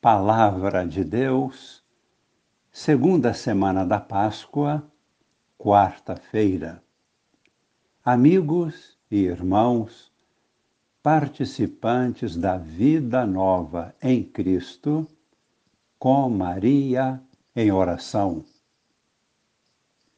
Palavra de Deus, segunda semana da Páscoa, quarta-feira. Amigos e irmãos, participantes da vida nova em Cristo, com Maria em oração.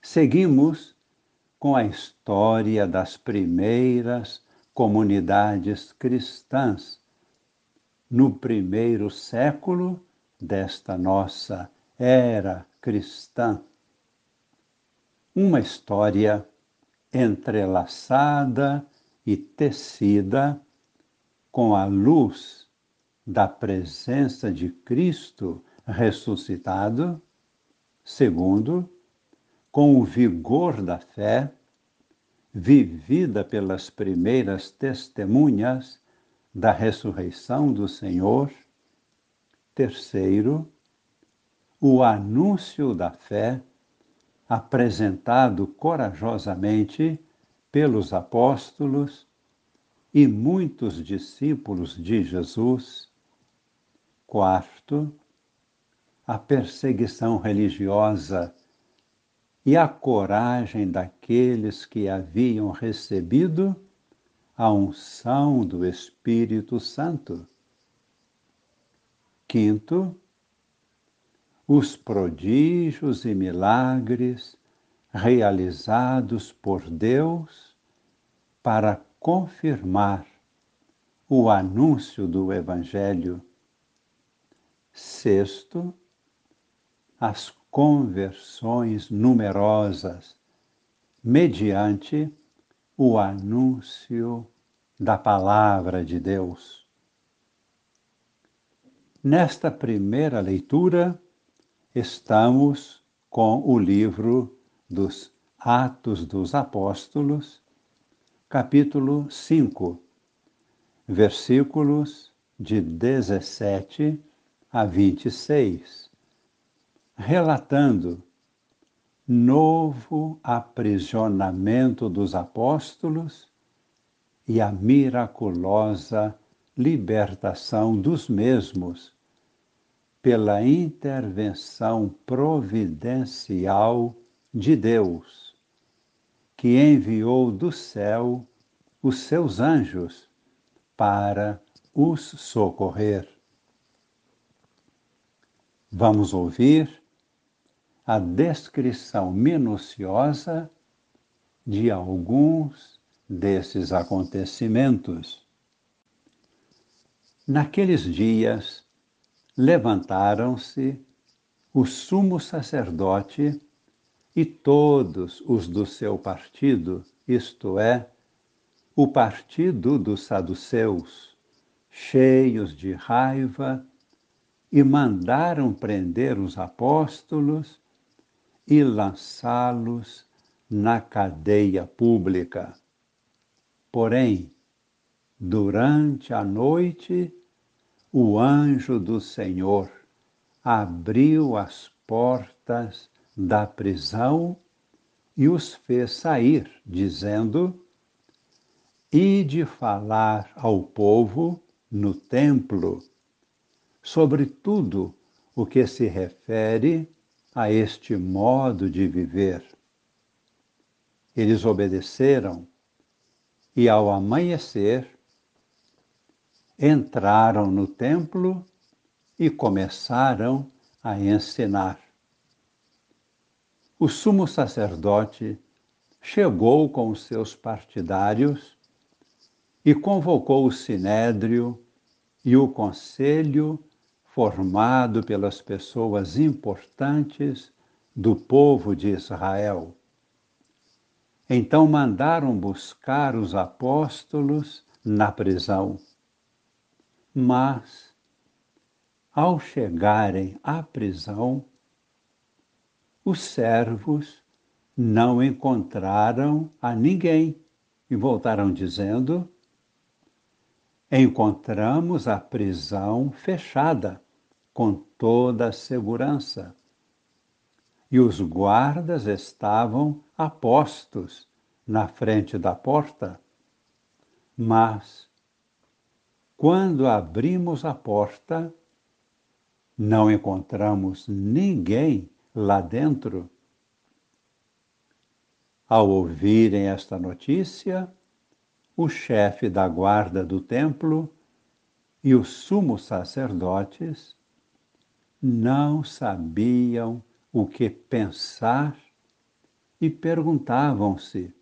Seguimos com a história das primeiras comunidades cristãs no primeiro século desta nossa era cristã. Uma história entrelaçada e tecida com a luz da presença de Cristo ressuscitado, segundo, com o vigor da fé, vivida pelas primeiras testemunhas da ressurreição do Senhor. Terceiro, o anúncio da fé apresentado corajosamente pelos apóstolos e muitos discípulos de Jesus. Quarto, a perseguição religiosa e a coragem daqueles que haviam recebido a unção do Espírito Santo. Quinto, os prodígios e milagres realizados por Deus para confirmar o anúncio do Evangelho. Sexto, as conversões numerosas mediante o anúncio da palavra de Deus. Nesta primeira leitura, estamos com o livro dos Atos dos Apóstolos, capítulo 5, versículos de 17 a 26, relatando novo aprisionamento dos apóstolos e a miraculosa libertação dos mesmos pela intervenção providencial de Deus, que enviou do céu os seus anjos para os socorrer. Vamos ouvir a descrição minuciosa de alguns desses acontecimentos. Naqueles dias, levantaram-se o sumo sacerdote e todos os do seu partido, isto é, o partido dos saduceus, cheios de raiva, e mandaram prender os apóstolos e lançá-los na cadeia pública. Porém, durante a noite, o anjo do Senhor abriu as portas da prisão e os fez sair, dizendo: E de falar ao povo no templo sobre tudo o que se refere a este modo de viver. Eles obedeceram e, ao amanhecer, entraram no templo e começaram a ensinar. O sumo sacerdote chegou com os seus partidários e convocou o sinédrio e o conselho formado pelas pessoas importantes do povo de Israel. Então mandaram buscar os apóstolos na prisão. Mas, ao chegarem à prisão, os servos não encontraram a ninguém e voltaram dizendo: Encontramos a prisão fechada com toda a segurança. E os guardas estavam a postos na frente da porta. Mas, quando abrimos a porta, não encontramos ninguém lá dentro. Ao ouvirem esta notícia, o chefe da guarda do templo e os sumos sacerdotes não sabiam o que pensar e perguntavam-se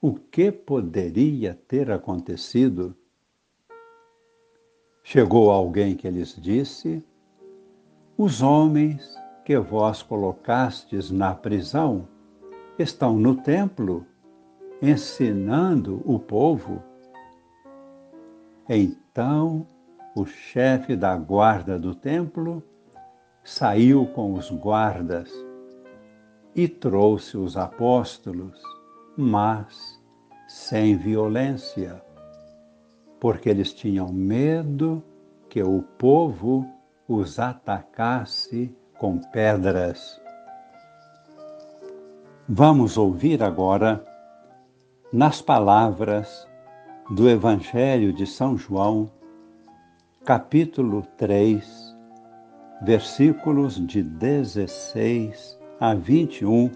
o que poderia ter acontecido. Chegou alguém que lhes disse: Os homens que vós colocastes na prisão estão no templo, ensinando o povo. Então o chefe da guarda do templo saiu com os guardas e trouxe os apóstolos, mas sem violência, porque eles tinham medo que o povo os atacasse com pedras. Vamos ouvir agora, nas palavras do Evangelho de São João, capítulo 3, versículos de 16 a 21,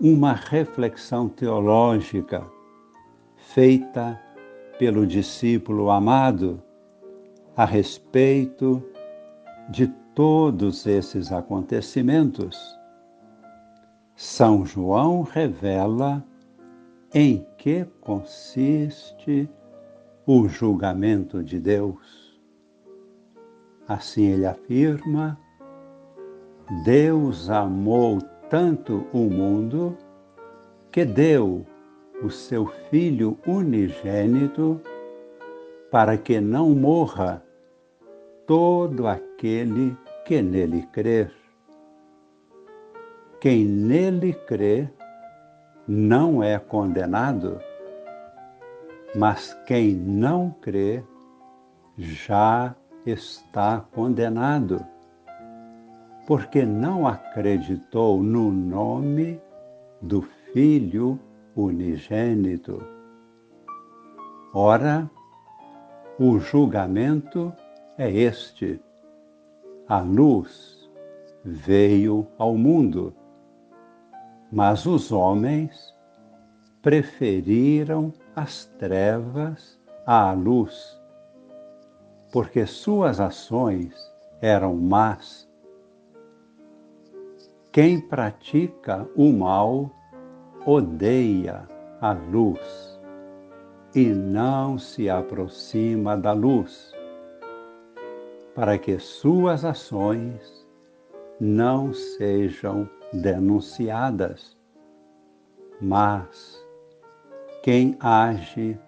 uma reflexão teológica feita pelo discípulo amado a respeito de todos esses acontecimentos são João revela em que consiste o julgamento de Deus. Assim ele afirma: Deus amou tanto o mundo que deu o seu Filho unigênito para que não morra todo aquele que nele crer. Quem nele crê não é condenado, mas quem não crê já está condenado, porque não acreditou no nome do Filho unigênito. Ora, o julgamento é este: a luz veio ao mundo mas os homens preferiram as trevas à luz, porque suas ações eram más. Quem pratica o mal odeia a luz e não se aproxima da luz, para que suas ações não sejam denunciadas, mas quem age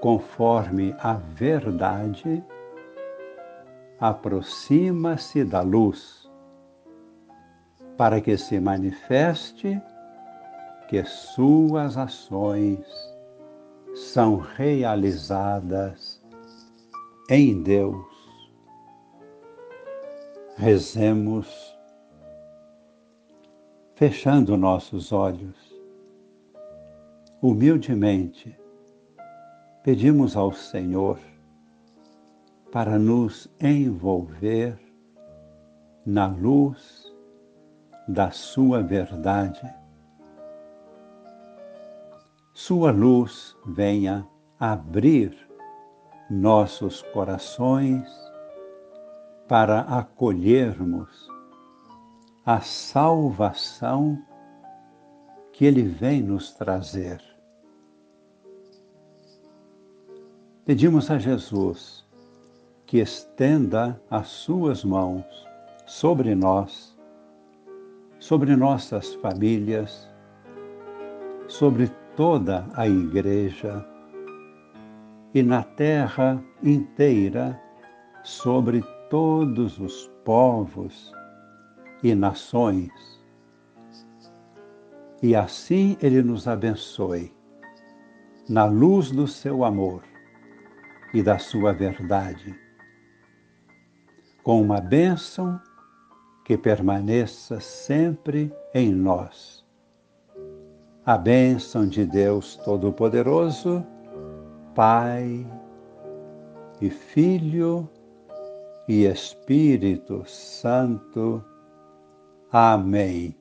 conforme a verdade aproxima-se da luz, para que se manifeste que suas ações são realizadas em Deus. Rezemos fechando nossos olhos. Humildemente, pedimos ao Senhor para nos envolver na luz da Sua verdade. Sua luz venha abrir nossos corações para acolhermos a salvação que Ele vem nos trazer. Pedimos a Jesus que estenda as Suas mãos sobre nós, sobre nossas famílias, sobre toda a Igreja e na terra inteira sobre todos os povos e nações. E assim Ele nos abençoe, na luz do seu amor e da sua verdade, com uma bênção que permaneça sempre em nós. A bênção de Deus Todo-Poderoso, Pai e Filho e Espírito Santo. Amém.